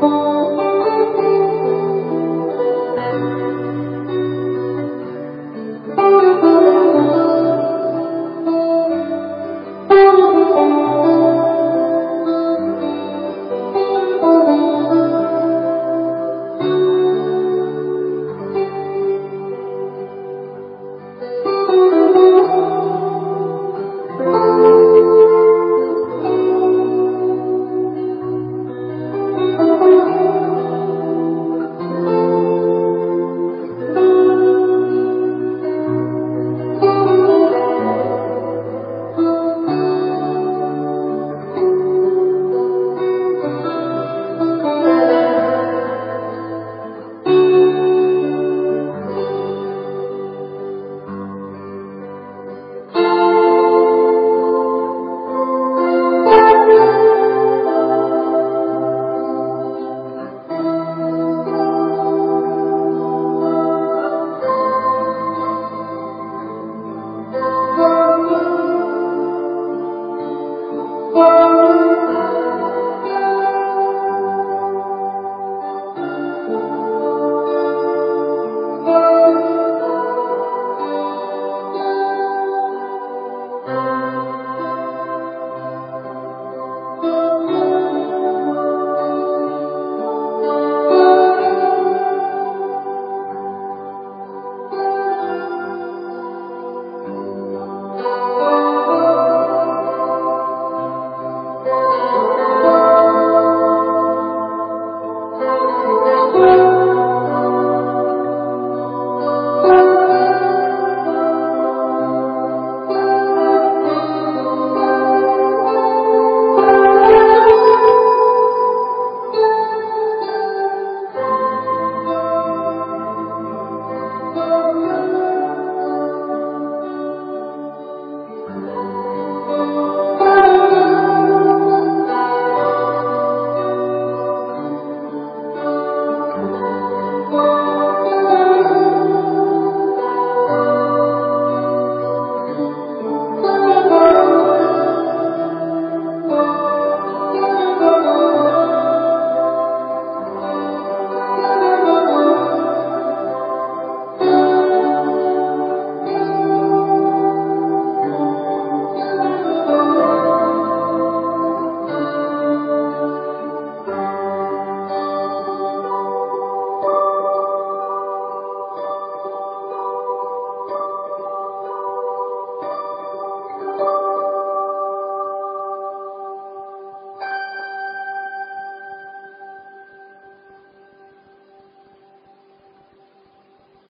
fall.